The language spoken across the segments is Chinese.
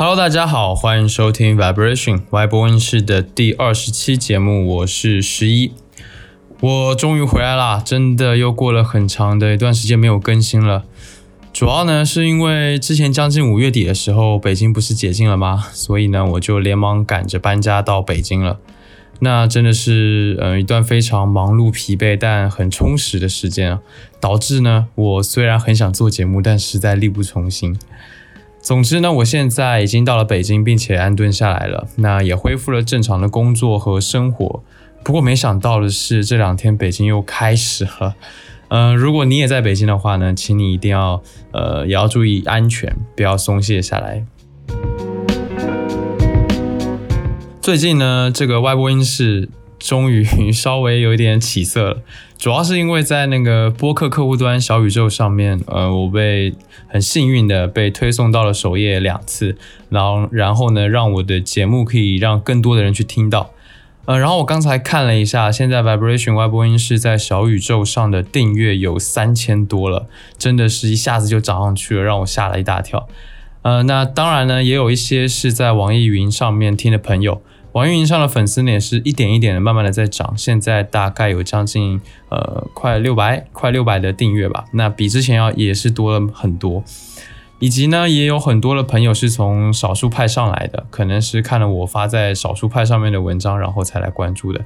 Hello，大家好，欢迎收听 Vibration 歪 i 温室的第二十期节目，我是十一，我终于回来啦！真的又过了很长的一段时间没有更新了，主要呢是因为之前将近五月底的时候，北京不是解禁了吗？所以呢，我就连忙赶着搬家到北京了。那真的是，嗯，一段非常忙碌疲惫但很充实的时间，啊，导致呢，我虽然很想做节目，但实在力不从心。总之呢，我现在已经到了北京，并且安顿下来了，那也恢复了正常的工作和生活。不过没想到的是，这两天北京又开始了。嗯，如果你也在北京的话呢，请你一定要呃也要注意安全，不要松懈下来。最近呢，这个外播音是。终于稍微有一点起色了，主要是因为在那个播客客户端小宇宙上面，呃，我被很幸运的被推送到了首页两次，然后然后呢，让我的节目可以让更多的人去听到，呃，然后我刚才看了一下，现在 Vibration 外播音室在小宇宙上的订阅有三千多了，真的是一下子就涨上去了，让我吓了一大跳，呃，那当然呢，也有一些是在网易云上面听的朋友。网易云上的粉丝呢，也是一点一点的，慢慢的在涨。现在大概有将近呃，快六百，快六百的订阅吧。那比之前要也是多了很多。以及呢，也有很多的朋友是从少数派上来的，可能是看了我发在少数派上面的文章，然后才来关注的。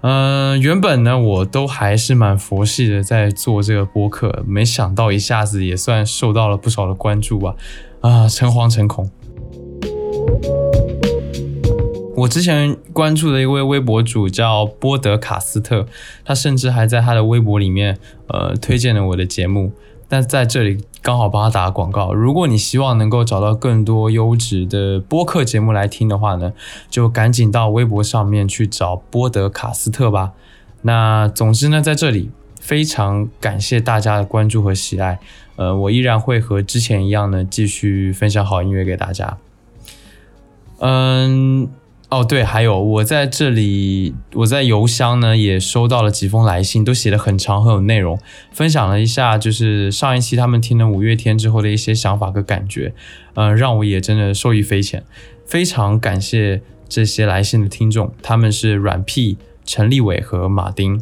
嗯，原本呢，我都还是蛮佛系的，在做这个播客。没想到一下子也算受到了不少的关注吧。啊，诚惶诚恐。我之前关注的一位微博主叫波德卡斯特，他甚至还在他的微博里面，呃，推荐了我的节目。但在这里刚好帮他打广告。如果你希望能够找到更多优质的播客节目来听的话呢，就赶紧到微博上面去找波德卡斯特吧。那总之呢，在这里非常感谢大家的关注和喜爱。呃，我依然会和之前一样呢，继续分享好音乐给大家。嗯。哦对，还有我在这里，我在邮箱呢也收到了几封来信，都写的很长，很有内容，分享了一下，就是上一期他们听了五月天之后的一些想法和感觉，嗯，让我也真的受益匪浅，非常感谢这些来信的听众，他们是软屁、陈立伟和马丁。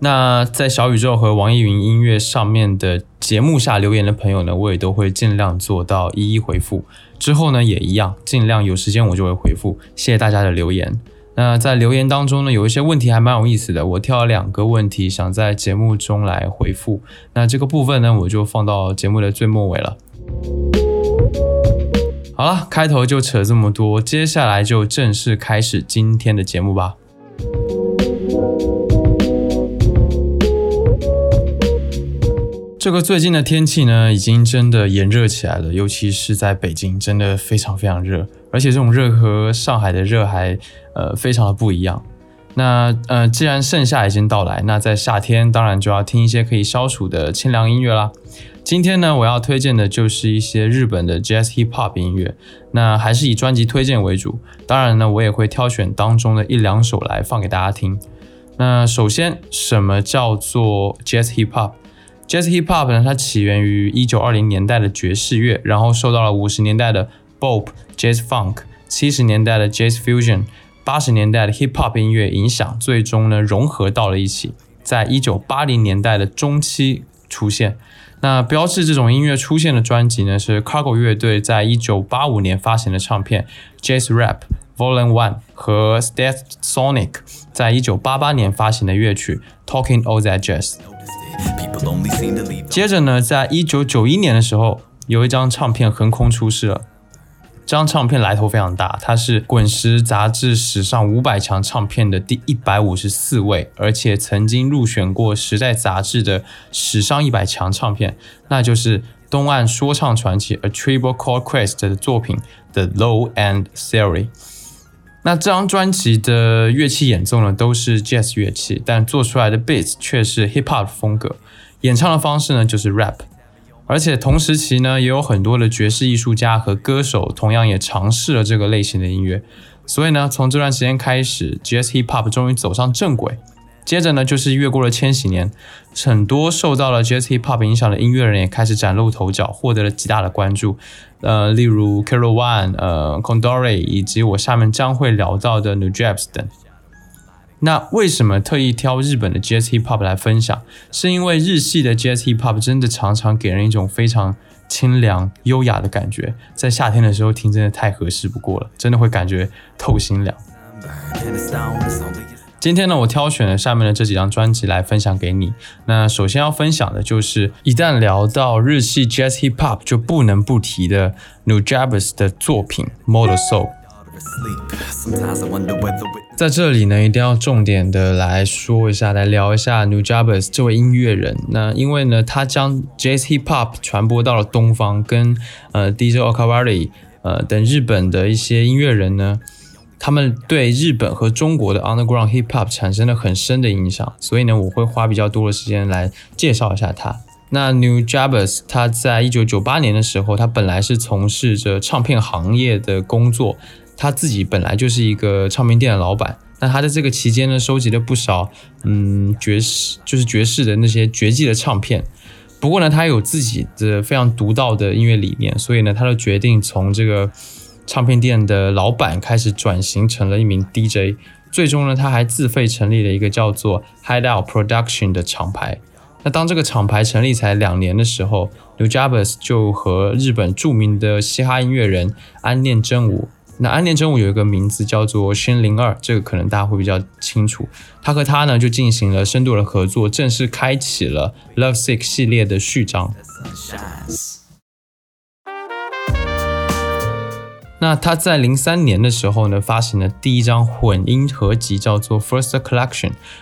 那在小宇宙和网易云音乐上面的节目下留言的朋友呢，我也都会尽量做到一一回复。之后呢也一样，尽量有时间我就会回复，谢谢大家的留言。那在留言当中呢，有一些问题还蛮有意思的，我挑了两个问题想在节目中来回复。那这个部分呢，我就放到节目的最末尾了。好了，开头就扯这么多，接下来就正式开始今天的节目吧。这个最近的天气呢，已经真的炎热起来了，尤其是在北京，真的非常非常热。而且这种热和上海的热还呃非常的不一样。那呃，既然盛夏已经到来，那在夏天当然就要听一些可以消暑的清凉音乐啦。今天呢，我要推荐的就是一些日本的 Jazz Hip Hop 音乐。那还是以专辑推荐为主，当然呢，我也会挑选当中的一两首来放给大家听。那首先，什么叫做 Jazz Hip Hop？Jazz Hip Hop 呢，它起源于一九二零年代的爵士乐，然后受到了五十年代的 Bop、Jazz Funk、七十年代的 Jazz Fusion、八十年代的 Hip Hop 音乐影响，最终呢融合到了一起，在一九八零年代的中期出现。那标志这种音乐出现的专辑呢，是 Cargo 乐队在一九八五年发行的唱片《Jazz Rap Vol. One》和 s t e t h Sonic 在一九八八年发行的乐曲《Talking All That Jazz》。接着呢，在一九九一年的时候，有一张唱片横空出世了。这张唱片来头非常大，它是《滚石》杂志史上五百强唱片的第一百五十四位，而且曾经入选过《时代》杂志的史上一百强唱片，那就是东岸说唱传奇 A Tribe Called Quest 的作品《The Low End Theory》。那这张专辑的乐器演奏呢，都是 jazz 乐器，但做出来的 beat 却是 hip hop 风格。演唱的方式呢，就是 rap。而且同时期呢，也有很多的爵士艺术家和歌手，同样也尝试了这个类型的音乐。所以呢，从这段时间开始，jazz hip hop 终于走上正轨。接着呢，就是越过了千禧年，很多受到了 jazz hip hop 影响的音乐人也开始崭露头角，获得了极大的关注。呃，例如 Kero One、呃 Condori 以及我下面将会聊到的 New Japs 等。那为什么特意挑日本的 Jazz Hip Hop 来分享？是因为日系的 Jazz Hip Hop 真的常常给人一种非常清凉、优雅的感觉，在夏天的时候听真的太合适不过了，真的会感觉透心凉。今天呢，我挑选了下面的这几张专辑来分享给你。那首先要分享的就是，一旦聊到日系 Jazz Hip Hop，就不能不提的 New j a b a s 的作品《Model Soul》。在这里呢，一定要重点的来说一下，来聊一下 New j a b a s 这位音乐人。那因为呢，他将 Jazz Hip Hop 传播到了东方，跟呃 DJ Okawari 呃等日本的一些音乐人呢。他们对日本和中国的 underground hip hop 产生了很深的影响，所以呢，我会花比较多的时间来介绍一下他。那 New j a b b e r s 他在一九九八年的时候，他本来是从事着唱片行业的工作，他自己本来就是一个唱片店的老板。那他在这个期间呢，收集了不少嗯爵士，就是爵士的那些绝技的唱片。不过呢，他有自己的非常独到的音乐理念，所以呢，他就决定从这个。唱片店的老板开始转型成了一名 DJ，最终呢，他还自费成立了一个叫做 Hideout Production 的厂牌。那当这个厂牌成立才两年的时候，New j a b e r s 就和日本著名的嘻哈音乐人安念真武，那安念真武有一个名字叫做轩灵二，这个可能大家会比较清楚。他和他呢就进行了深度的合作，正式开启了 Love Sick 系列的序章。那他在零三年的时候呢，发行了第一张混音合集，叫做《First Collection》，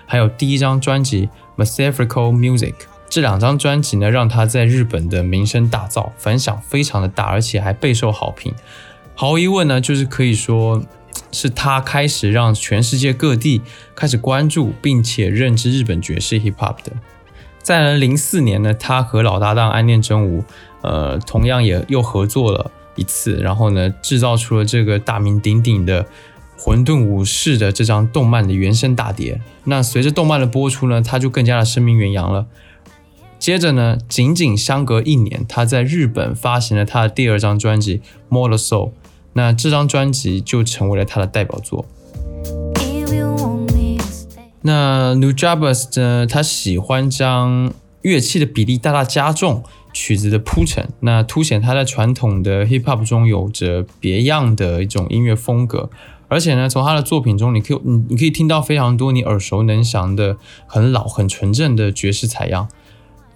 还有第一张专辑《m a s q f i r a l Music》。这两张专辑呢，让他在日本的名声大噪，反响非常的大，而且还备受好评。毫无疑问呢，就是可以说是他开始让全世界各地开始关注并且认知日本爵士 Hip Hop 的。在零四年呢，他和老搭档暗恋真吾，呃，同样也又合作了。一次，然后呢，制造出了这个大名鼎鼎的《混沌武士》的这张动漫的原声大碟。那随着动漫的播出呢，他就更加的声名远扬了。接着呢，仅仅相隔一年，他在日本发行了他的第二张专辑《More Soul》。那这张专辑就成为了他的代表作。那 Nu Jacob 呢，他喜欢将乐器的比例大大加重。曲子的铺陈，那凸显他在传统的 hip hop 中有着别样的一种音乐风格，而且呢，从他的作品中，你可你你可以听到非常多你耳熟能详的很老很纯正的爵士采样。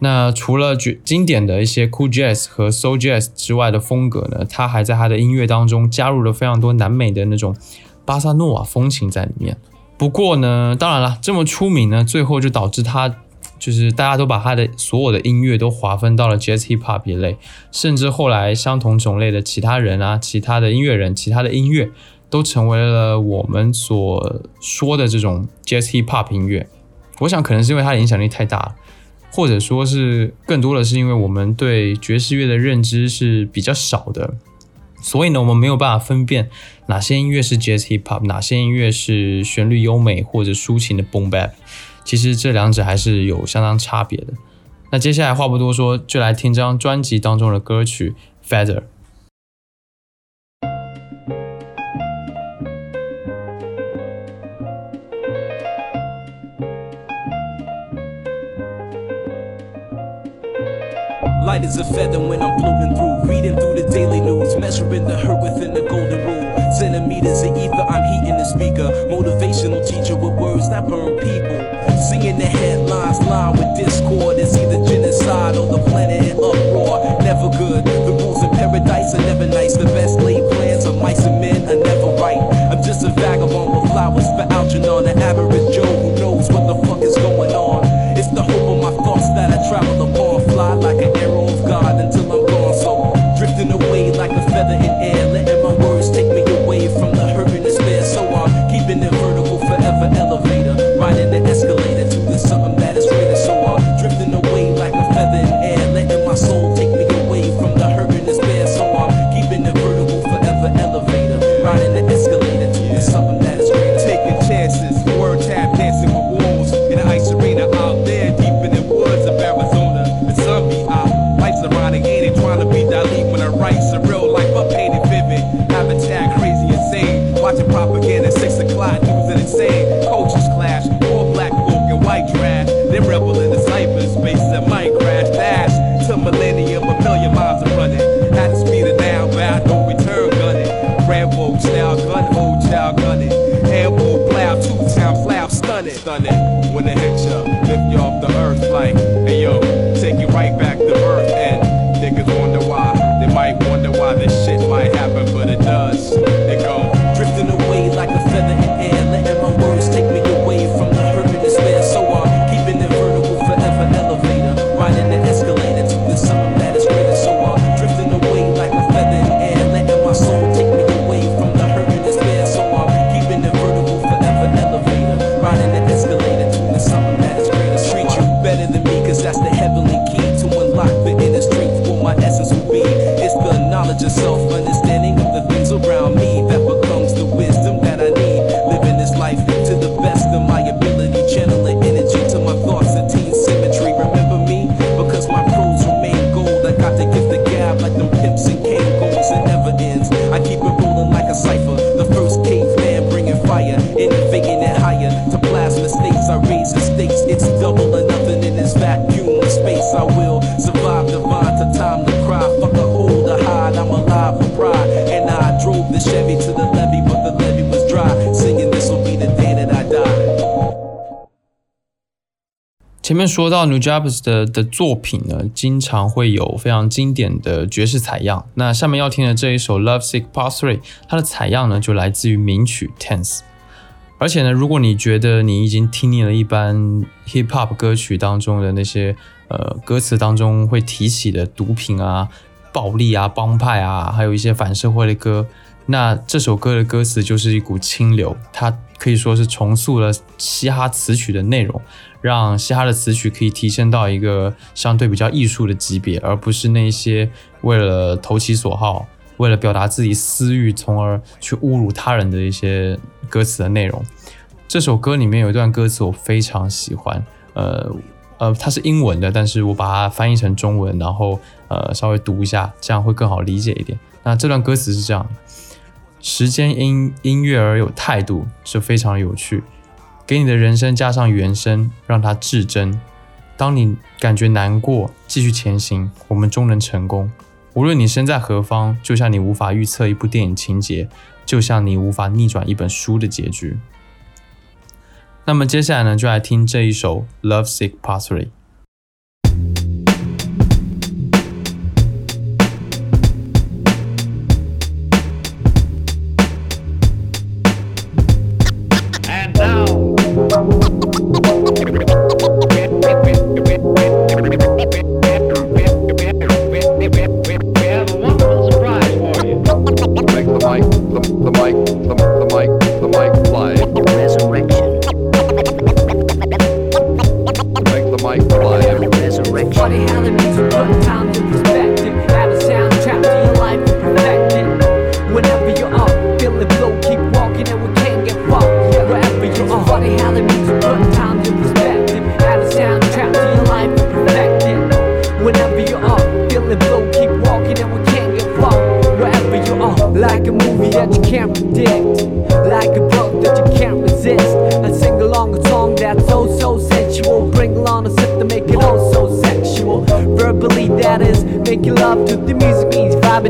那除了绝经典的一些 cool jazz 和 soul jazz 之外的风格呢，他还在他的音乐当中加入了非常多南美的那种巴萨诺瓦风情在里面。不过呢，当然了，这么出名呢，最后就导致他。就是大家都把他的所有的音乐都划分到了 jazz hip hop 一类，甚至后来相同种类的其他人啊、其他的音乐人、其他的音乐，都成为了我们所说的这种 jazz hip hop 音乐。我想可能是因为他的影响力太大了，或者说是更多的是因为我们对爵士乐的认知是比较少的，所以呢，我们没有办法分辨哪些音乐是 jazz hip hop，哪些音乐是旋律优美或者抒情的 boom bap。其实这两者还是有相当差别的。那接下来话不多说，就来听这张专辑当中的歌曲《Feather》。centimeters of ether, I'm heating the speaker. Motivational teacher with words that burn people. singing the headlines line with discord, it's either genocide or the planet in uproar. Never good, the rules in paradise are never nice. The best laid plans of mice and men are never right. I'm just a vagabond with flowers for Algernon, an average Joe who knows what the fuck is going on. It's the hope of my thoughts that I travel upon, fly like an arrow of God until. 前面说到 New Japs 的的作品呢，经常会有非常经典的爵士采样。那下面要听的这一首 Love Sick Part Three，它的采样呢就来自于名曲 Tense。而且呢，如果你觉得你已经听腻了一般 Hip Hop 歌曲当中的那些呃歌词当中会提起的毒品啊、暴力啊、帮派啊，还有一些反社会的歌。那这首歌的歌词就是一股清流，它可以说是重塑了嘻哈词曲的内容，让嘻哈的词曲可以提升到一个相对比较艺术的级别，而不是那些为了投其所好、为了表达自己私欲，从而去侮辱他人的一些歌词的内容。这首歌里面有一段歌词我非常喜欢，呃呃，它是英文的，但是我把它翻译成中文，然后呃稍微读一下，这样会更好理解一点。那这段歌词是这样的。时间因音乐而有态度，这非常有趣。给你的人生加上原声，让它至真。当你感觉难过，继续前行，我们终能成功。无论你身在何方，就像你无法预测一部电影情节，就像你无法逆转一本书的结局。那么接下来呢，就来听这一首《Love Sick Part Three》。mic flyer. Resurrection. Funny how the music put time to perspective.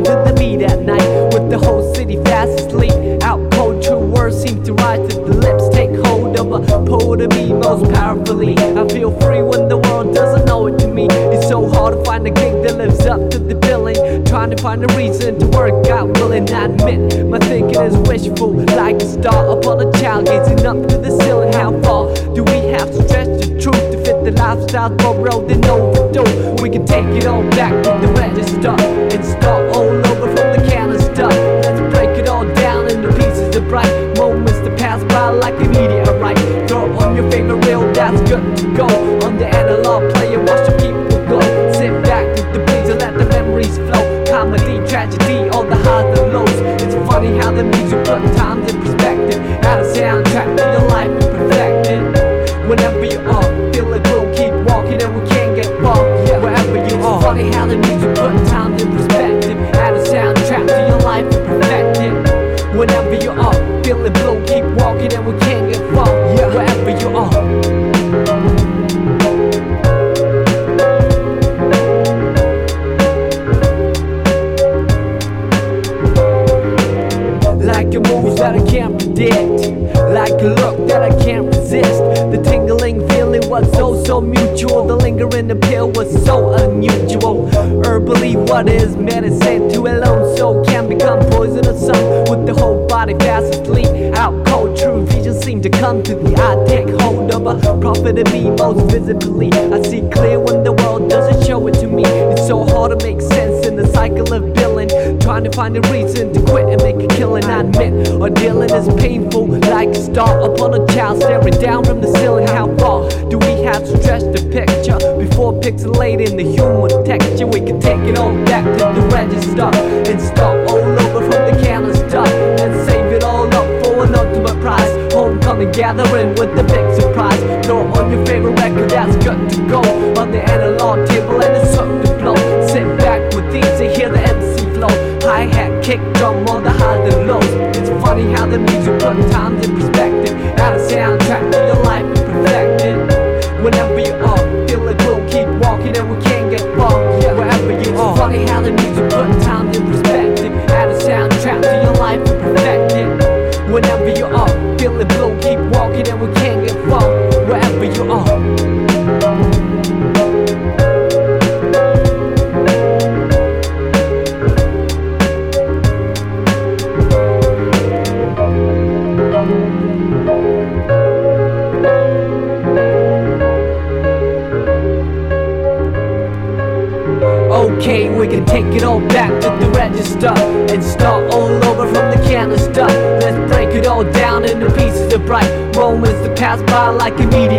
jamming to the beat at night with the whole city fast asleep. Out cold, true words seem to rise to the lips. Take hold of a pull to me most powerfully. I feel free when the world doesn't know it to me. It's so hard to find a gig that lives up to the billing. Trying to find a reason to work out, willing I admit my thinking is wishful, like a star upon a child gazing up to the ceiling. How far do we have to stretch the truth to fit the lifestyle borrowed and overdo? We can take it all back to the register and start. mutual. The lingering appeal was so unusual. believe what is medicine to alone? So can become poisonous. Some with the whole body fast asleep, out cold. True vision seem to come to me. I take hold of a prophet in me most visibly. I see clear when the world doesn't show it to me. It's so hard to make sense in the cycle of trying to find a reason to quit and make a killing. I admit, or dealing is painful, like a star upon a child staring down from the ceiling. How far do we have to stretch the picture before pixelating the human texture? We can take it all back to the register and start all over from the careless dust and save it all up for an ultimate prize. Homecoming gathering with the big surprise. Throw on your favorite record that's good to go on the analog table and it's certain to blow. Sit back with these and hear the MC hi-hat, kick drum, all the highs and lows It's funny how the music put times in perspective Add a soundtrack to your life and perfect it Whenever you are, feel it, we'll keep walking and we can't get far Wherever you are, it's funny how the music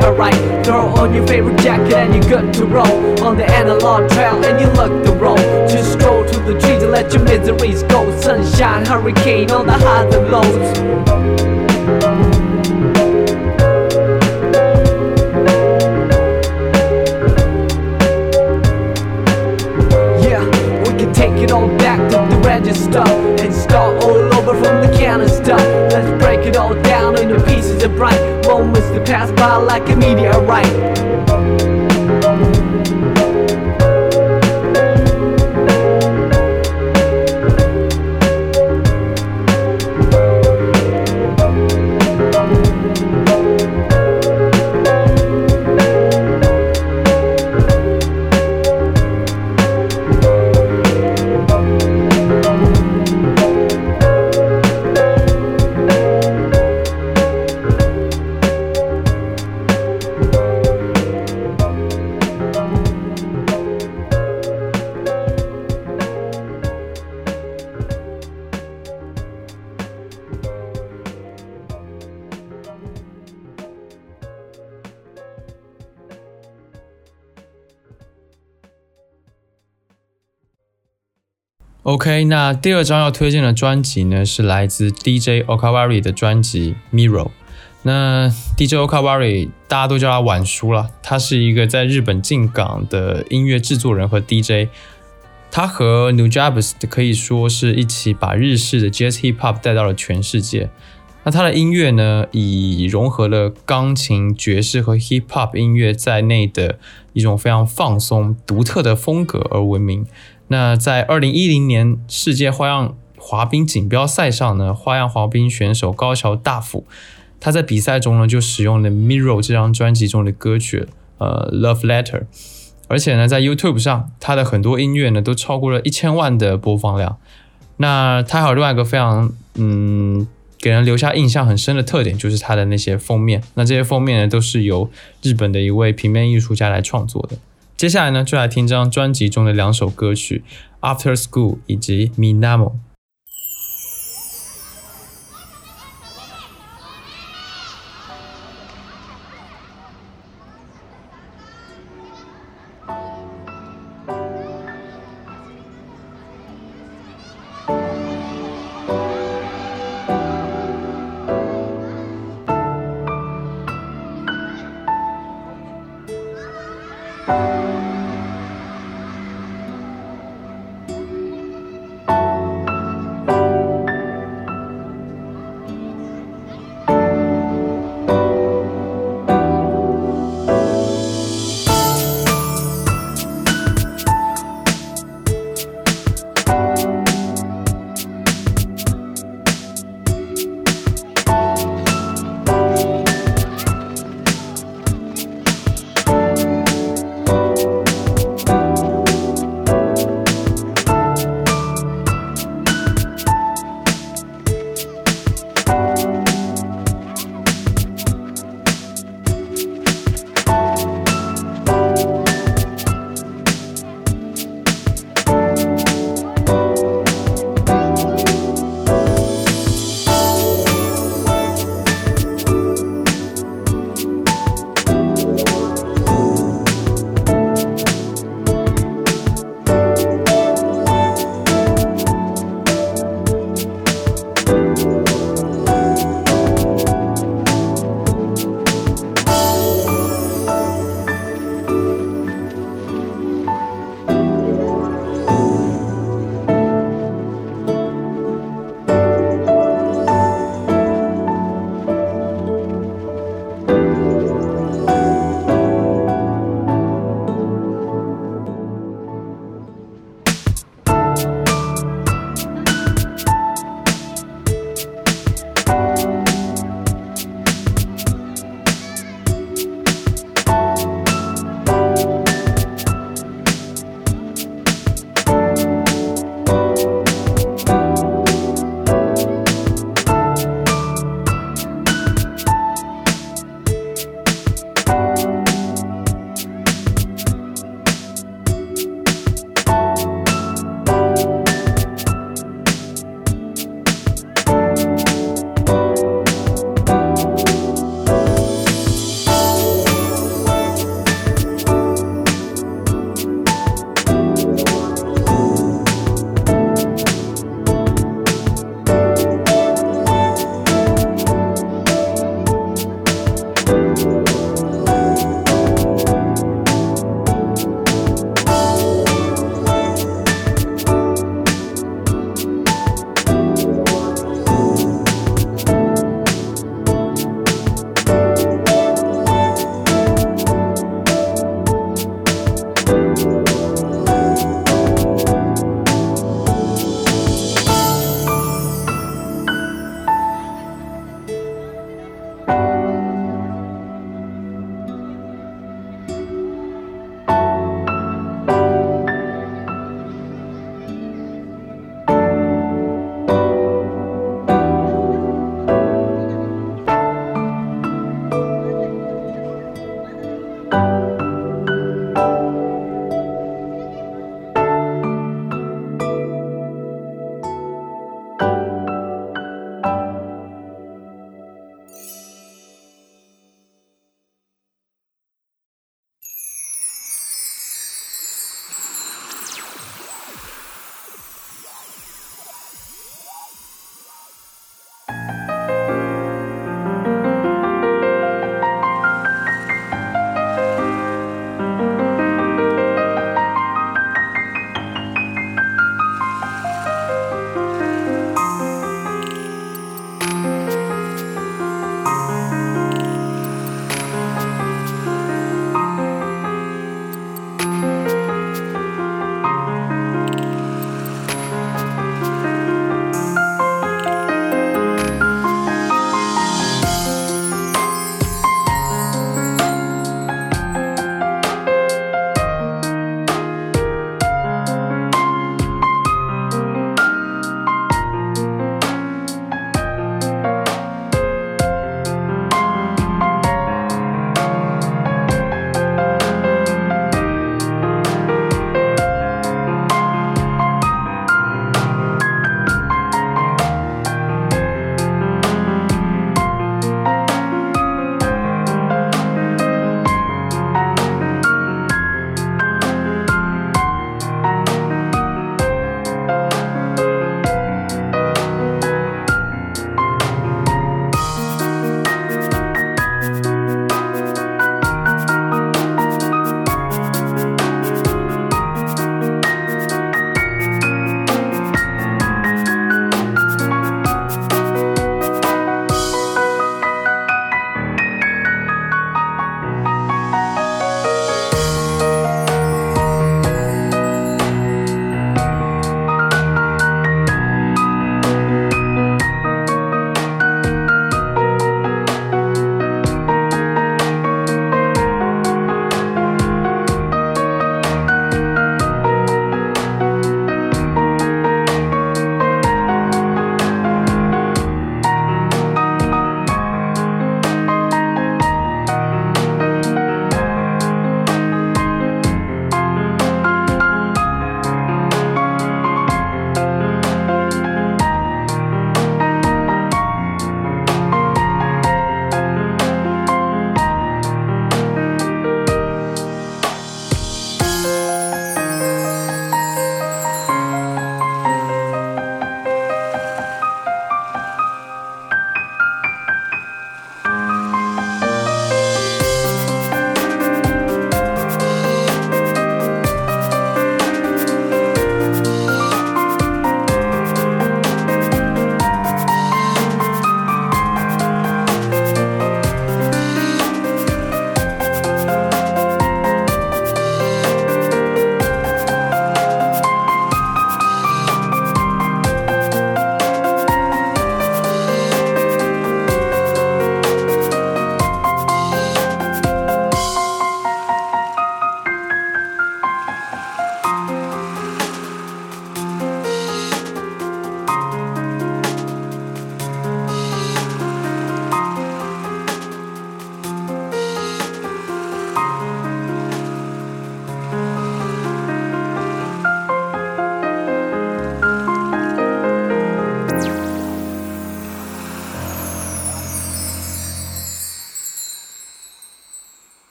be alright. Throw on your favorite jacket and you're good to roll. On the analog trail and you look the roll. Just stroll to the trees and let your miseries go. Sunshine, hurricane on the highs and lows. OK，那第二张要推荐的专辑呢，是来自 DJ Okawari 的专辑《Mirror》。那 DJ Okawari 大家都叫他晚叔了，他是一个在日本进港的音乐制作人和 DJ。他和 n e w j a b s 可以说是一起把日式的 Jazz Hip Hop 带到了全世界。那他的音乐呢，以融合了钢琴、爵士和 Hip Hop 音乐在内的一种非常放松、独特的风格而闻名。那在二零一零年世界花样滑冰锦标赛上呢，花样滑冰选手高桥大辅，他在比赛中呢就使用了《Mirror 这张专辑中的歌曲，呃 Love Letter，而且呢在 YouTube 上他的很多音乐呢都超过了一千万的播放量。那他还有另外一个非常嗯给人留下印象很深的特点，就是他的那些封面。那这些封面呢都是由日本的一位平面艺术家来创作的。接下来呢，就来听这张专辑中的两首歌曲，《After School》以及《m i n a m o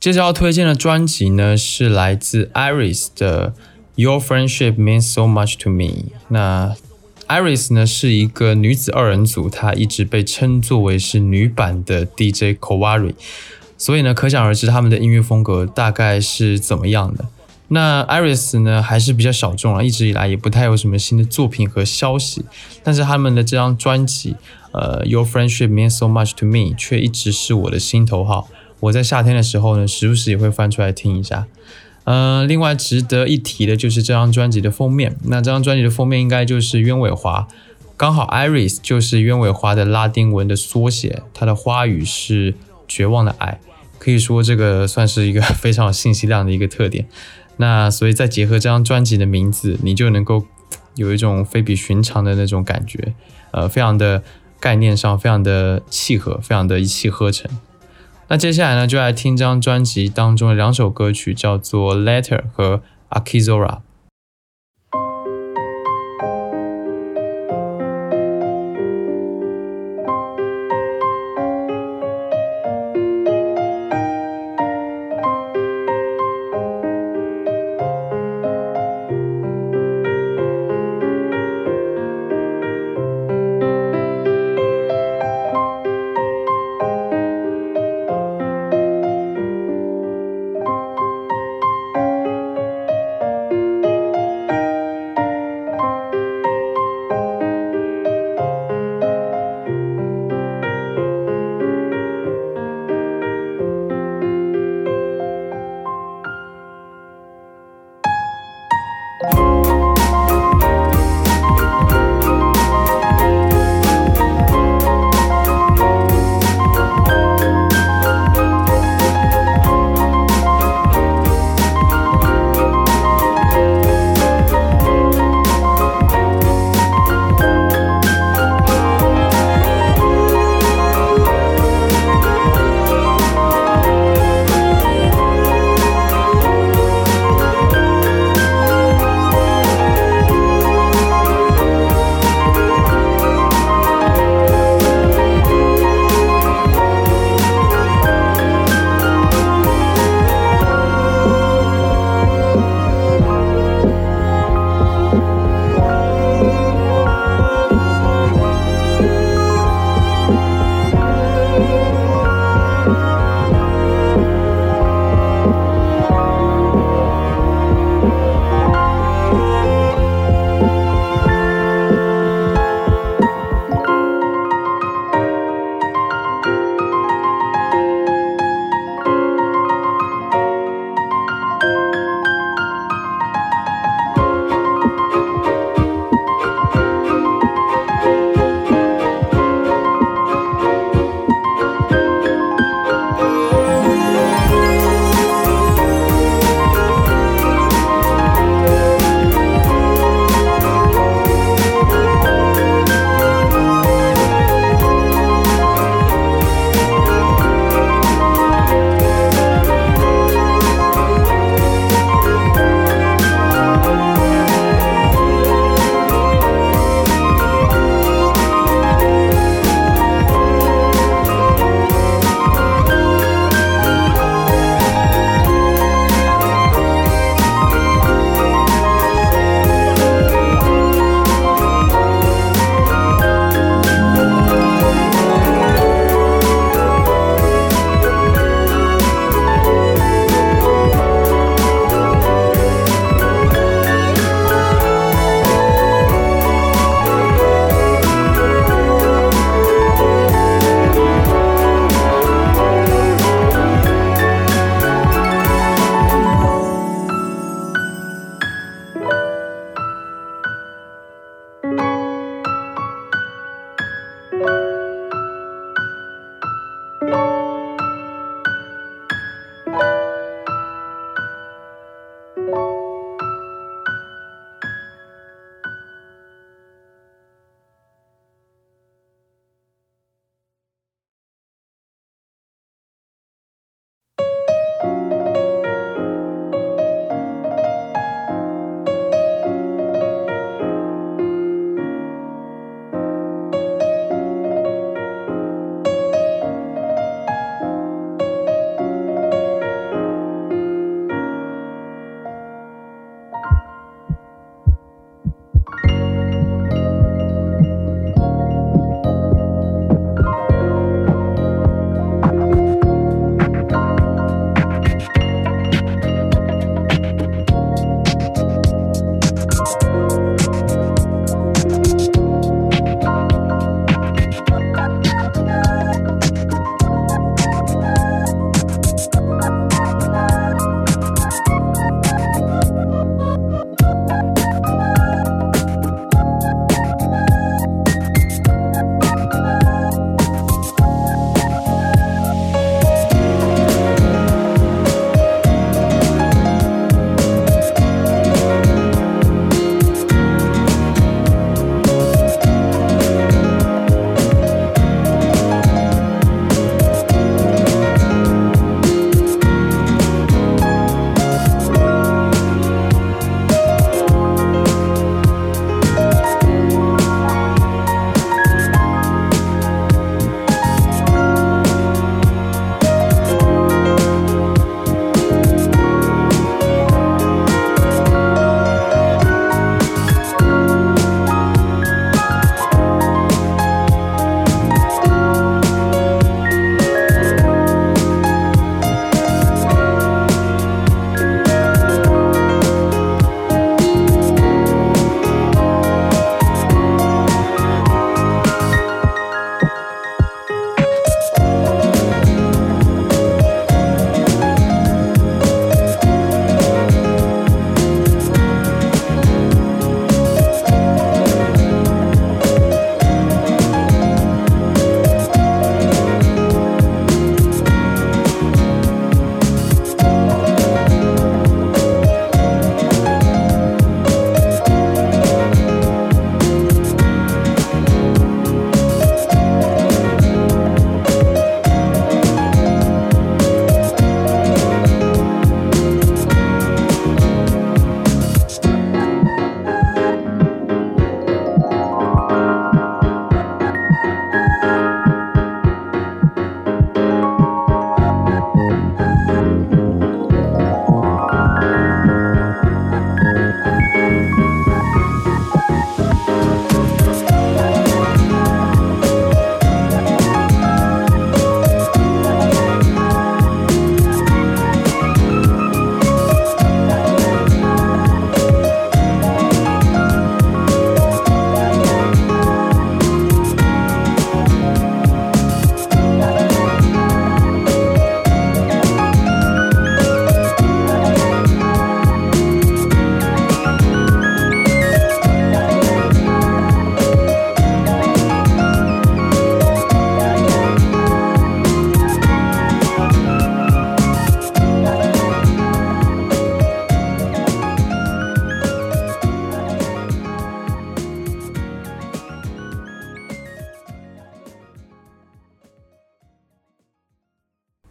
接着要推荐的专辑呢，是来自 Iris 的 Your Friendship Means So Much to Me。那 Iris 呢是一个女子二人组，她一直被称作为是女版的 DJ Kowari，所以呢，可想而知他们的音乐风格大概是怎么样的。那 Iris 呢还是比较小众啊，一直以来也不太有什么新的作品和消息，但是他们的这张专辑，呃，Your Friendship Means So Much to Me 却一直是我的心头好。我在夏天的时候呢，时不时也会翻出来听一下。嗯，另外值得一提的就是这张专辑的封面。那这张专辑的封面应该就是鸢尾花，刚好 Iris 就是鸢尾花的拉丁文的缩写，它的花语是绝望的爱。可以说这个算是一个非常有信息量的一个特点。那所以再结合这张专辑的名字，你就能够有一种非比寻常的那种感觉，呃，非常的概念上非常的契合，非常的一气呵成。那接下来呢，就来听这张专辑当中的两首歌曲，叫做《Letter》和《a k i z o r a you.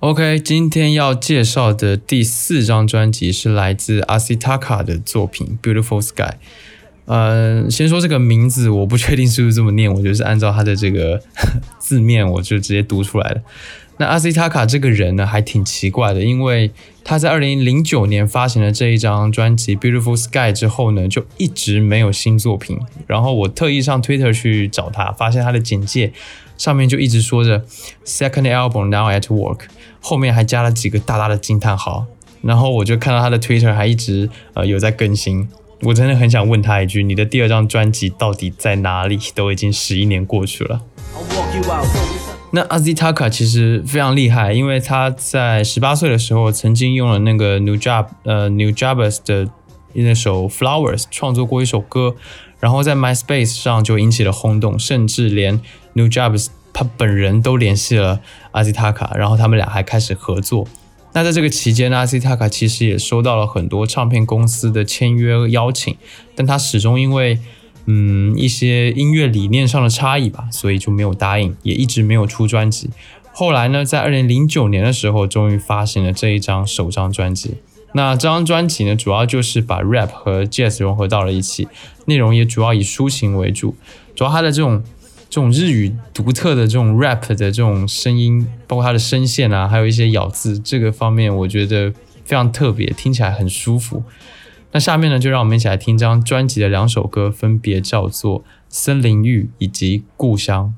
OK，今天要介绍的第四张专辑是来自阿西塔卡的作品《Beautiful Sky》。呃，先说这个名字，我不确定是不是这么念，我就是按照他的这个 字面，我就直接读出来了。那阿西塔卡这个人呢，还挺奇怪的，因为他在二零零九年发行了这一张专辑《Beautiful Sky》之后呢，就一直没有新作品。然后我特意上 Twitter 去找他，发现他的简介上面就一直说着 “Second Album Now at Work”。后面还加了几个大大的惊叹号，然后我就看到他的 Twitter 还一直呃有在更新，我真的很想问他一句，你的第二张专辑到底在哪里？都已经十一年过去了。那 Azitaka 其实非常厉害，因为他在十八岁的时候曾经用了那个 New Job 呃 New Job's 的那首 Flowers 创作过一首歌，然后在 MySpace 上就引起了轰动，甚至连 New Jobs。他本人都联系了阿西塔卡，然后他们俩还开始合作。那在这个期间，呢，阿西塔卡其实也收到了很多唱片公司的签约邀请，但他始终因为嗯一些音乐理念上的差异吧，所以就没有答应，也一直没有出专辑。后来呢，在二零零九年的时候，终于发行了这一张首张专辑。那这张专辑呢，主要就是把 rap 和 jazz 融合到了一起，内容也主要以抒情为主，主要他的这种。这种日语独特的这种 rap 的这种声音，包括它的声线啊，还有一些咬字，这个方面我觉得非常特别，听起来很舒服。那下面呢，就让我们一起来听张专辑的两首歌，分别叫做《森林浴》以及《故乡》。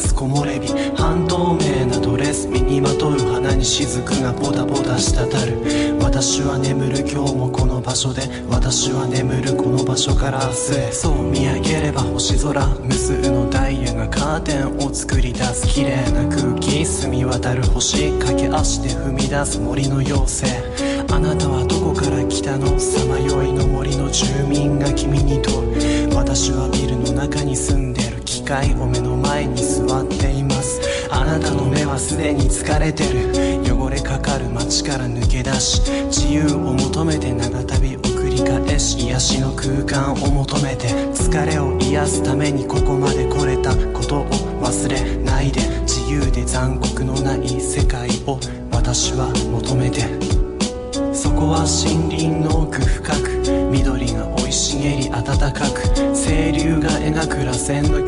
す木漏れ日半透明なドレス身にまとう花に雫がポタポタ滴る私は眠る今日もこの場所で私は眠るこの場所から明日へそう見上げれば星空無数のダイヤがカーテンを作り出す綺麗な空気澄み渡る星駆け足で踏み出す森の妖精あなたはどこから来たのさまよいの森の住民が君に問う私はビルの中に住んで回お目の前に座っていますあなたの目はすでに疲れてる汚れかかる街から抜け出し自由を求めて長旅を繰り返し癒しの空間を求めて疲れを癒すためにここまで来れたことを忘れないで自由で残酷のない世界を私は求めてそこは森林の奥深く緑が生い茂り暖かく清流が描く螺旋の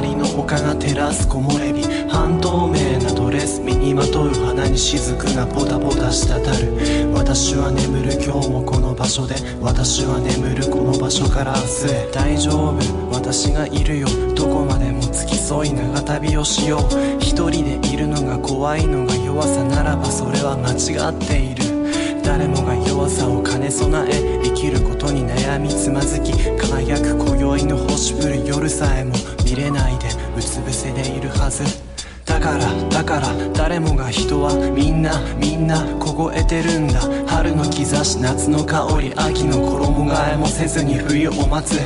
りの丘が照らす木漏れ日半透明なドレス身にまとう花に雫がポタポタ滴る私は眠る今日もこの場所で私は眠るこの場所から明日へ大丈夫私がいるよどこまでも付き添い長旅をしよう一人でいるのが怖いのが弱さならばそれは間違っている誰もが弱さを兼ね備え生きることに悩みつまずき輝く今宵の星降る夜さえも切れないでうつ伏せでいるはずだからだから誰もが人はみんなみんな凍えてるんだ春の兆し夏の香り秋の衣替えもせずに冬を待つ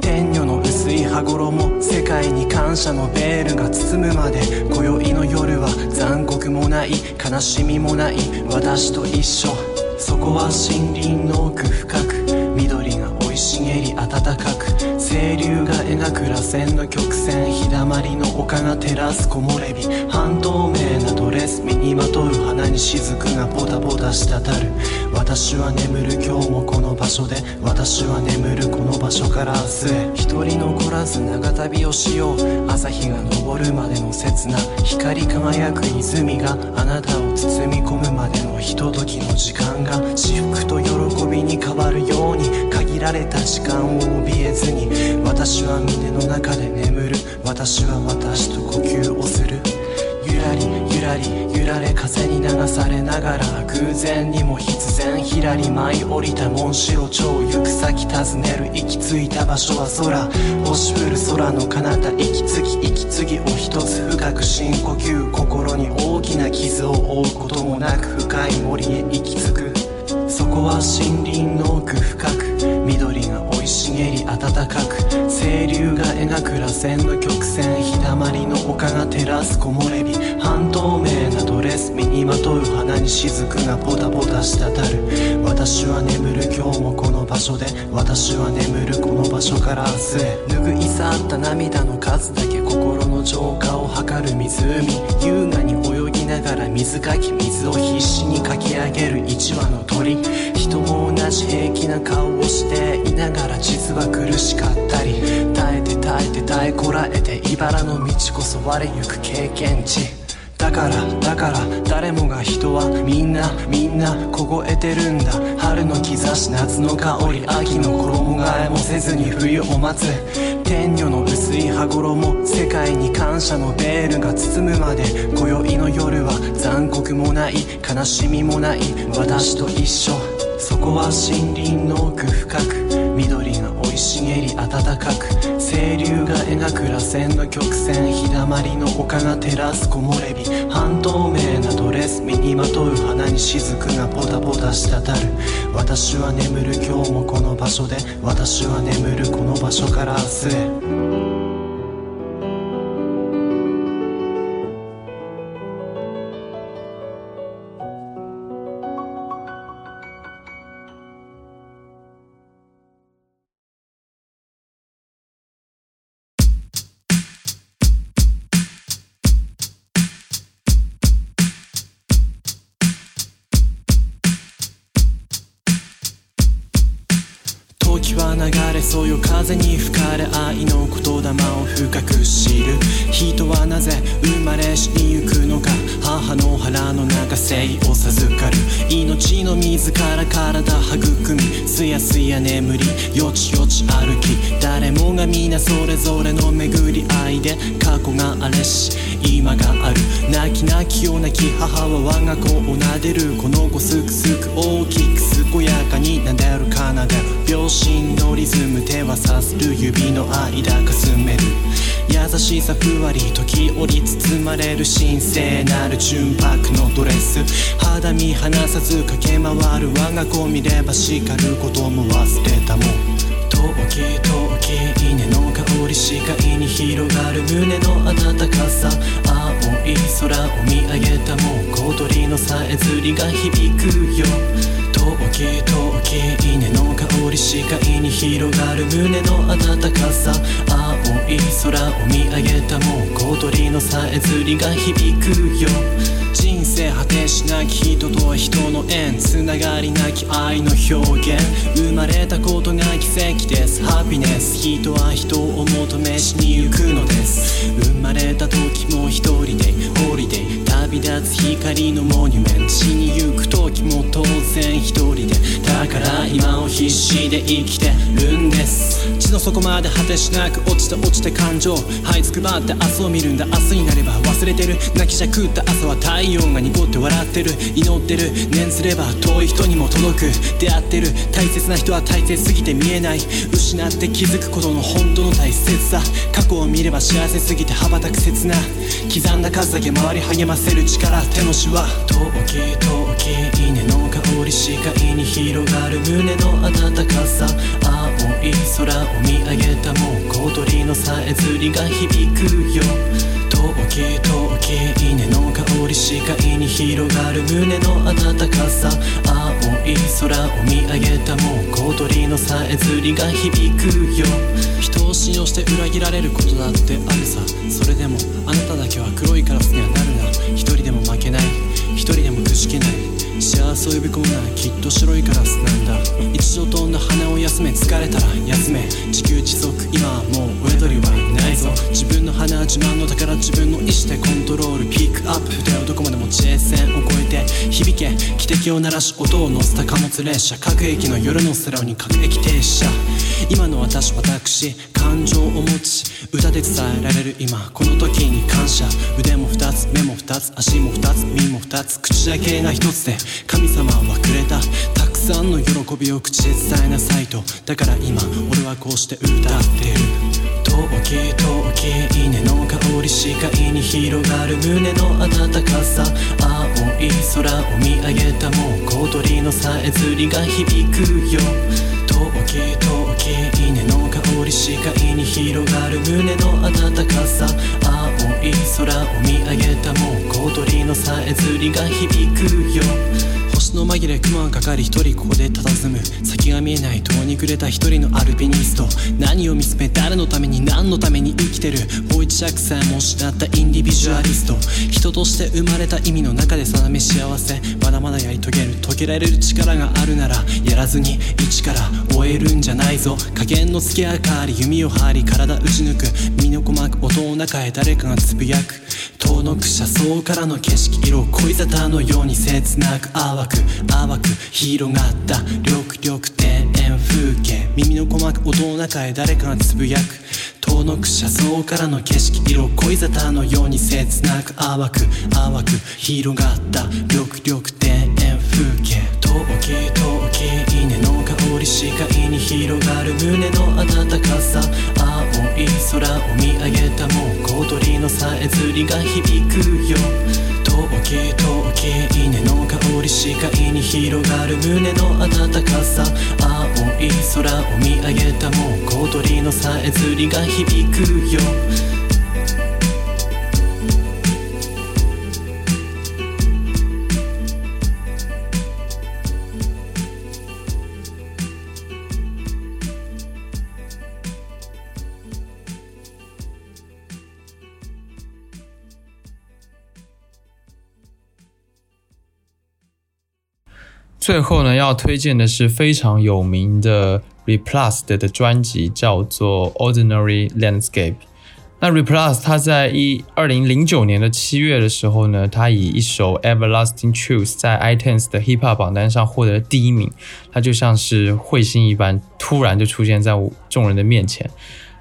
天女の薄い羽衣世界に感謝のベールが包むまで今宵の夜は残酷もない悲しみもない私と一緒そこは森林の奥深く緑が生い茂り暖かく清流が描く螺旋の曲線日だまりの丘が照らす木漏れ日半透明なドレス身にまとう花に雫がポタポタ滴る私は眠る今日もこの場所で私は眠るこの場所から明日へ一人残らず長旅をしよう朝日が昇るまでの刹那光り輝く泉があなたを包み込むまでのひとときの時間が至福と喜びに変わるように限られた時間を怯えずに私は胸の中で眠る私は私と呼吸をするゆらりゆらり揺られ風に流されながら偶然にも必然ひらり舞い降りた紋白蝶行く先尋ねる行き着いた場所は空星降る空の彼方息継ぎ息継ぎを一つ深く深呼吸心に大きな傷を負うこともなく深い森へ行き着くそこは森林の奥深く高く清流が描く螺旋の曲線日だまりの丘が照らす木漏れ日半透明なドレス身にまとう花に雫がポタポタ滴る私は眠る今日もこの場所で私は眠るこの場所から明日へ拭い去った涙の数だけ心の浄化を図る湖優雅に泳ながら水かき水を必死にかき上げる一羽の鳥人も同じ平気な顔をしていながら実は苦しかったり耐えて耐えて耐えこらえて茨の道こそ我ゆく経験値だからだから誰もが人はみんなみんな凍えてるんだ春の兆し夏の香り秋の衣替えもせずに冬を待つ天女の薄い羽衣世界に感謝のベールが包むまで今宵の夜は残酷もない悲しみもない私と一緒そこは森林の奥深く緑のい茂り暖かく清流が描く螺旋の曲線日だまりの丘が照らす木漏れ日半透明なドレス身にまとう花に雫がポタポタ滴る私は眠る今日もこの場所で私は眠るこの場所から明日への自ら体育みすやすや眠りよちよち歩き誰もが皆それぞれの巡り合いで過去があれし今がある泣き泣きを泣き母は我が子を撫でるこの子すくすく大きく健やかに撫でる奏で秒針のリズム手はさする指の間かすめる優しさふわり時折包まれる神聖なる純白のドレス肌身離さず駆け回る我が子見れば叱ることも忘れたもん遠き遠き稲の香り視界に広がる胸の温かさ青い空を見上げたもう小鳥のさえずりが響くよ遠き遠き稲の香り視界に広がる胸の温かさ青い空を見上げたもう小鳥のさえずりが響くよ人生果てしなき人とは人の縁つながりなき愛の表現生まれたことが奇跡ですハピネス人は人を求めしに行くのです生まれた時も一人でホリデー旅立つ光のモニュメント死にゆく時も当然一人でだから今を必死で生きてるんです地の底まで果てしなく落ちて落ちて感情はいつくばって明日を見るんだ明日になれば忘れてる泣きじゃくった朝は体温が濁って笑ってる祈ってる念すれば遠い人にも届く出会ってる大切な人は大切すぎて見えない失って気づくことの本当の大切さ過去を見れば幸せすぎて羽ばたく刹な刻んだ数だけ周り励ませるる力手のしわ遠き遠き稲の香り視界に広がる胸の温かさ青い空を見上げたもう小鳥のさえずりが響くよ遠き遠き稲の香り視界に広がる胸の温かさ青い空を見上げたもう小鳥のさえずりが響くよ人を信用して裏切られることだってあるさそれでもあなただけは黒いカラスにはなるな一人でも負けない一人でもくじけない幸せを呼び込むなきっと白いカラスなんだ一度飛んだ羽を休め疲れたら休め地球自足今はもう親鳥はないぞ自分の花自慢の宝自分の意志でコントロールピックアップ筆をどこまでも地平線を越えて響け汽笛を鳴らし音を乗せた貨物列車各駅の夜の空に各駅停車今の私私感情を持ち歌で伝えられる今この時に感謝腕も2つ目も2つ足も2つ耳も2つ口だけが1つで神様はくれたたくさんの喜びを口で伝えなさいとだから今俺はこうして歌ってる遠き遠き稲の香り視界に広がる胸の温かさ青い空を見上げたもう小鳥のさえずりが響くよ遠き遠き稲のより視界に広がる胸の温かさ青い空を見上げたもう小鳥のさえずりが響くよの紛れクマかかり一人ここで佇む先が見えない遠に暮れた一人のアルピニスト何を見つめ誰のために何のために生きてるボイチャクさえも失ったインディビジュアリスト人として生まれた意味の中で定め幸せまだまだやり遂げる遂げられる力があるならやらずに一から終えるんじゃないぞ加減の付け明かり弓を張り体打ち抜く身の細く音の中へ誰かがつぶやく遠のく車窓からの景色色恋沙汰のように切なく淡く淡く広がった緑緑庭園風景耳の鼓膜音の中へ誰かがつぶやく遠のく車窓からの景色色恋沙汰のように切なく淡く淡く広がった緑緑庭園風景遠き遠き稲の香り視界に広がる胸の温かさ青い空を見上げたもう小鳥のさえずりが響くよ陶器陶器稲の香り視界に広がる胸の温かさ青い空を見上げたもう小鳥のさえずりが響くよ最后呢，要推荐的是非常有名的 Replast 的专辑，叫做《Ordinary Landscape》。那 Replast 他在一二零零九年的七月的时候呢，他以一首《Everlasting Truth》在 iTunes 的 Hip Hop 榜单上获得第一名。他就像是彗星一般，突然就出现在众人的面前。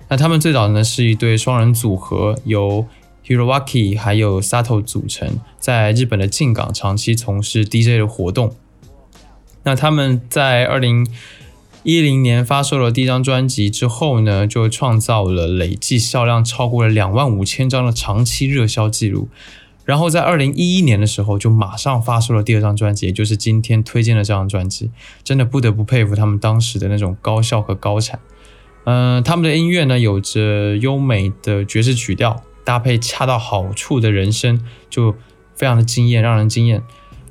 那他们最早呢是一对双人组合，由 Hiroaki 还有 Sato 组成，在日本的近港长期从事 DJ 的活动。那他们在二零一零年发售了第一张专辑之后呢，就创造了累计销量超过了两万五千张的长期热销记录。然后在二零一一年的时候，就马上发售了第二张专辑，也就是今天推荐的这张专辑。真的不得不佩服他们当时的那种高效和高产。嗯，他们的音乐呢，有着优美的爵士曲调，搭配恰到好处的人声，就非常的惊艳，让人惊艳。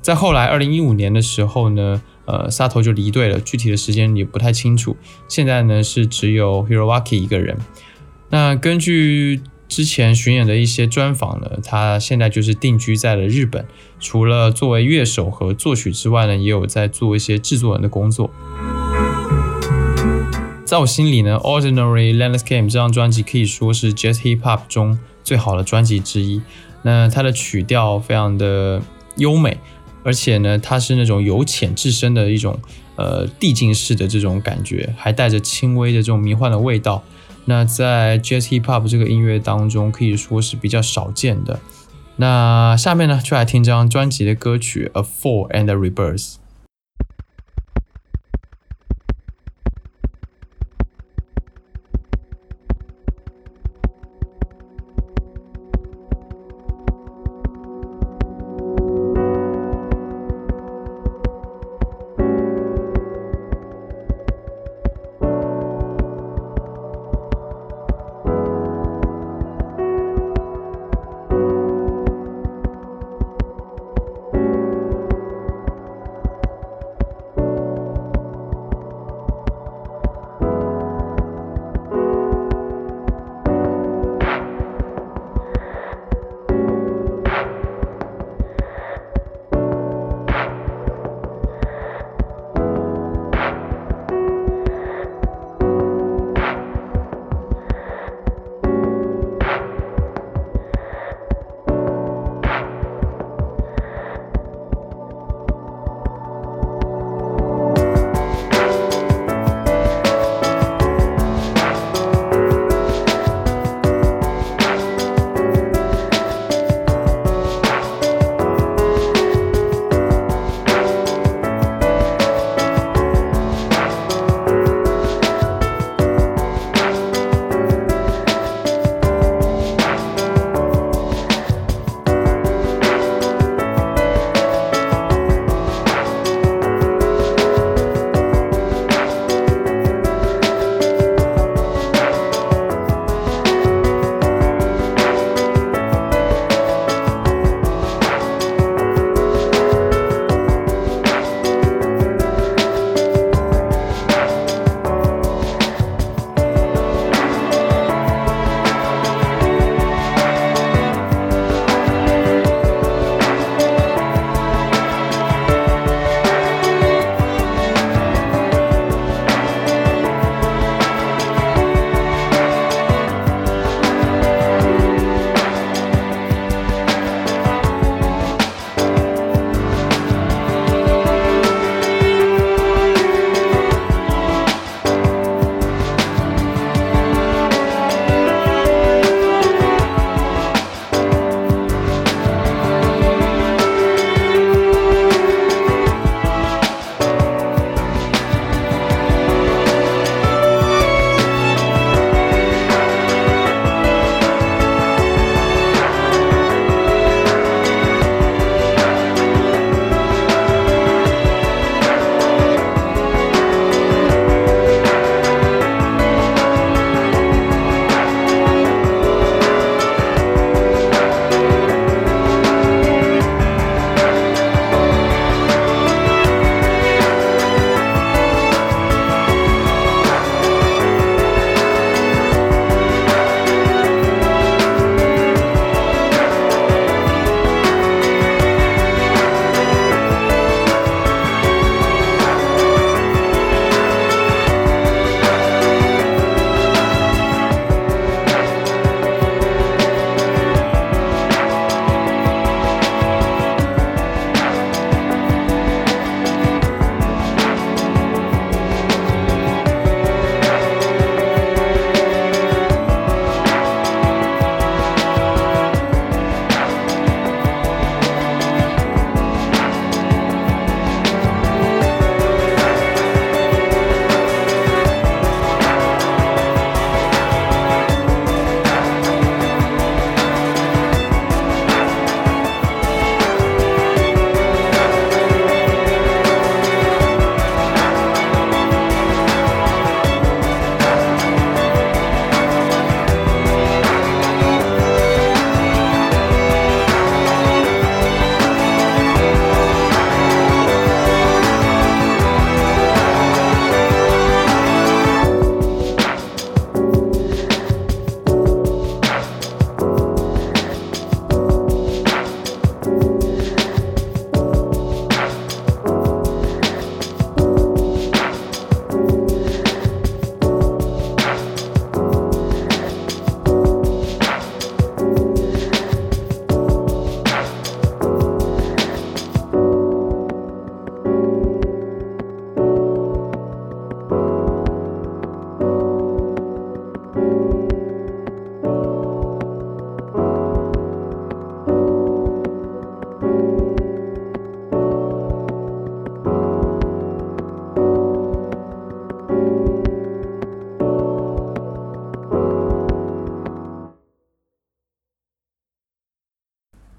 在后来二零一五年的时候呢。呃，沙头就离队了，具体的时间也不太清楚。现在呢是只有 Hiroaki 一个人。那根据之前巡演的一些专访呢，他现在就是定居在了日本。除了作为乐手和作曲之外呢，也有在做一些制作人的工作。在我心里呢，《Ordinary l a n d s c a p e 这张专辑可以说是 Jazz Hip Hop 中最好的专辑之一。那它的曲调非常的优美。而且呢，它是那种由浅至深的一种，呃，递进式的这种感觉，还带着轻微的这种迷幻的味道。那在 Jazz Hip Hop 这个音乐当中，可以说是比较少见的。那下面呢，就来听这张专辑的歌曲《A Fall and a Reverse》。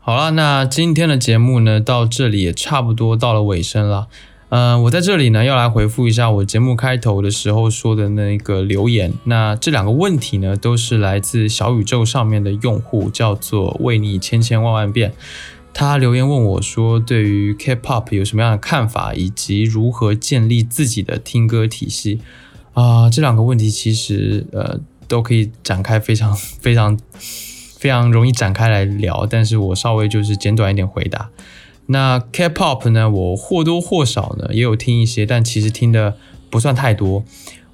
好了，那今天的节目呢，到这里也差不多到了尾声了。嗯，我在这里呢要来回复一下我节目开头的时候说的那个留言。那这两个问题呢，都是来自小宇宙上面的用户，叫做为你千千万万遍，他留言问我说，对于 K-pop 有什么样的看法，以及如何建立自己的听歌体系啊？这两个问题其实呃都可以展开，非常非常。非常容易展开来聊，但是我稍微就是简短一点回答。那 K-pop 呢，我或多或少呢也有听一些，但其实听的不算太多。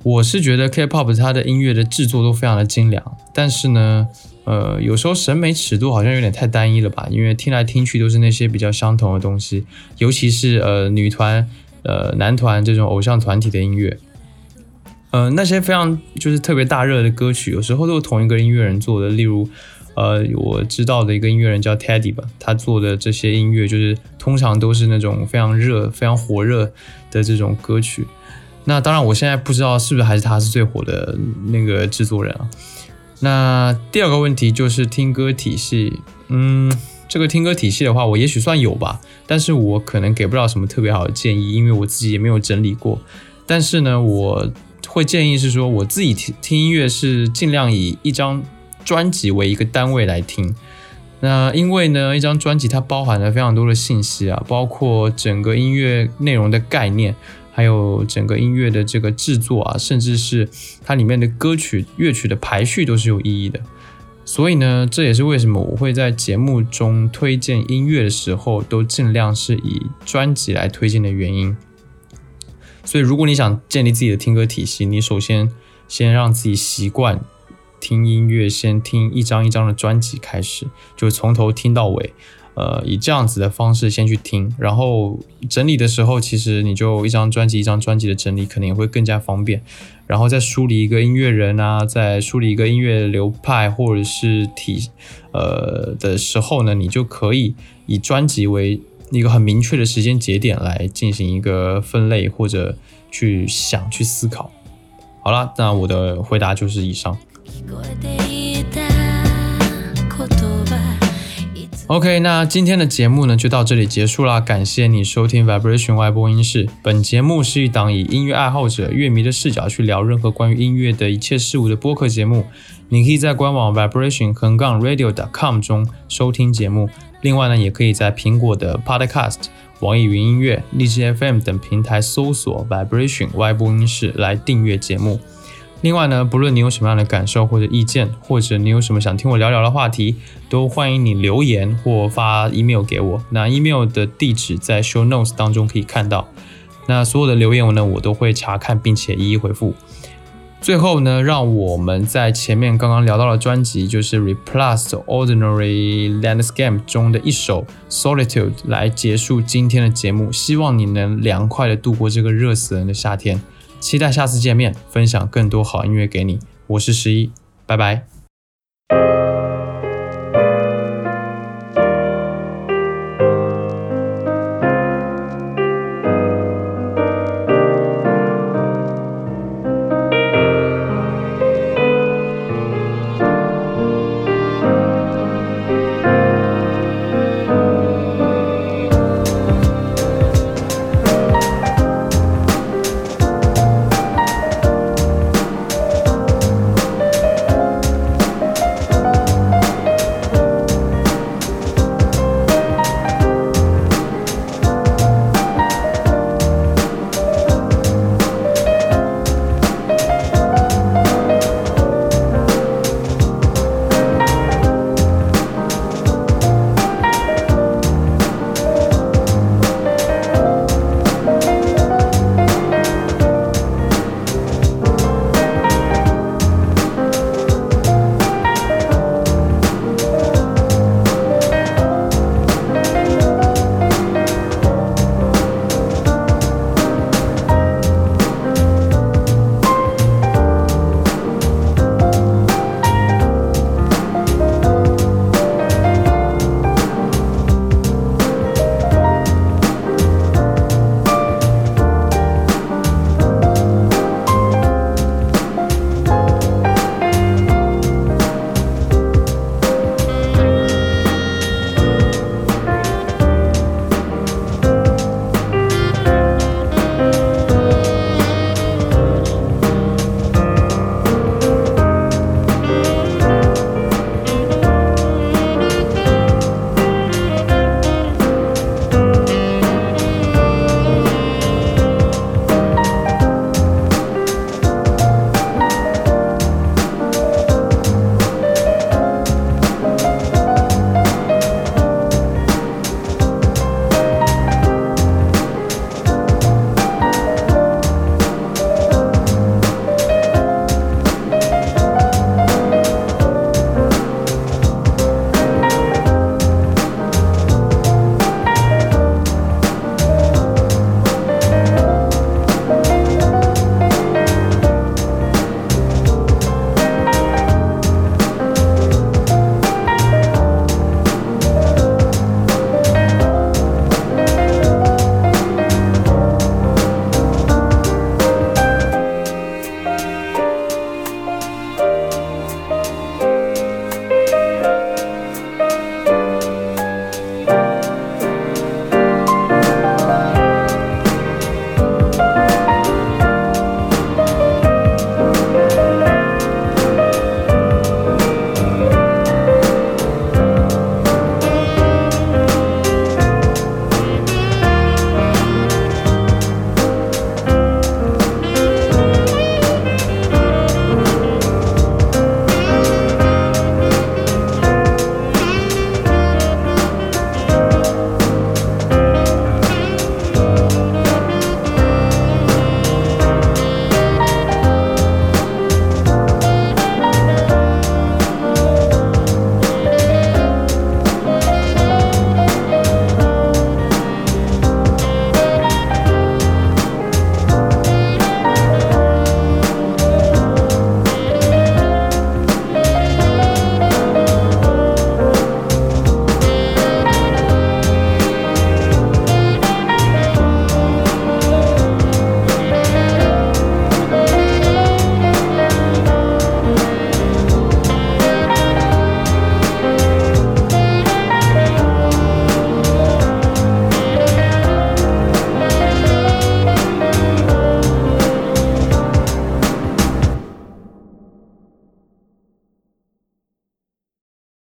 我是觉得 K-pop 它的音乐的制作都非常的精良，但是呢，呃，有时候审美尺度好像有点太单一了吧？因为听来听去都是那些比较相同的东西，尤其是呃女团、呃男团这种偶像团体的音乐，呃，那些非常就是特别大热的歌曲，有时候都是同一个音乐人做的，例如。呃，我知道的一个音乐人叫 Teddy 吧，他做的这些音乐就是通常都是那种非常热、非常火热的这种歌曲。那当然，我现在不知道是不是还是他是最火的那个制作人啊。那第二个问题就是听歌体系，嗯，这个听歌体系的话，我也许算有吧，但是我可能给不了什么特别好的建议，因为我自己也没有整理过。但是呢，我会建议是说，我自己听听音乐是尽量以一张。专辑为一个单位来听，那因为呢，一张专辑它包含了非常多的信息啊，包括整个音乐内容的概念，还有整个音乐的这个制作啊，甚至是它里面的歌曲乐曲的排序都是有意义的。所以呢，这也是为什么我会在节目中推荐音乐的时候，都尽量是以专辑来推荐的原因。所以，如果你想建立自己的听歌体系，你首先先让自己习惯。听音乐，先听一张一张的专辑，开始就从头听到尾，呃，以这样子的方式先去听，然后整理的时候，其实你就一张专辑一张专辑的整理，可能也会更加方便。然后再梳理一个音乐人啊，再梳理一个音乐流派或者是体呃的时候呢，你就可以以专辑为一个很明确的时间节点来进行一个分类或者去想去思考。好了，那我的回答就是以上。OK，那今天的节目呢就到这里结束啦。感谢你收听 Vibration Y 播音室。本节目是一档以音乐爱好者、乐迷的视角去聊任何关于音乐的一切事物的播客节目。你可以在官网 v i b r a t i o n 横杠 r a d i o c o m 中收听节目。另外呢，也可以在苹果的 Podcast、网易云音乐、荔枝 FM 等平台搜索 Vibration Y 播音室来订阅节目。另外呢，不论你有什么样的感受或者意见，或者你有什么想听我聊聊的话题，都欢迎你留言或发 email 给我。那 email 的地址在 show notes 当中可以看到。那所有的留言我呢，我都会查看并且一一回复。最后呢，让我们在前面刚刚聊到的专辑，就是 r e p l a c e Ordinary l a n d s c a p e 中的一首 Solitude 来结束今天的节目。希望你能凉快的度过这个热死人的夏天。期待下次见面，分享更多好音乐给你。我是十一，拜拜。